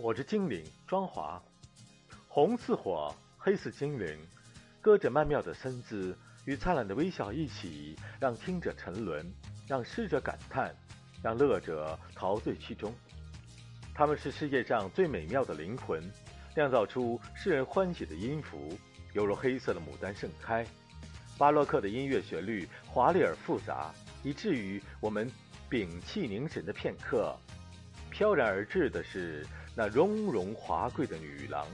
火之精灵庄华，红似火，黑似精灵，歌着曼妙的身姿与灿烂的微笑一起，让听者沉沦，让诗者感叹，让乐者陶醉其中。他们是世界上最美妙的灵魂，酿造出世人欢喜的音符，犹如黑色的牡丹盛开。巴洛克的音乐旋律华丽而复杂，以至于我们屏气凝神的片刻，飘然而至的是那雍容华贵的女郎。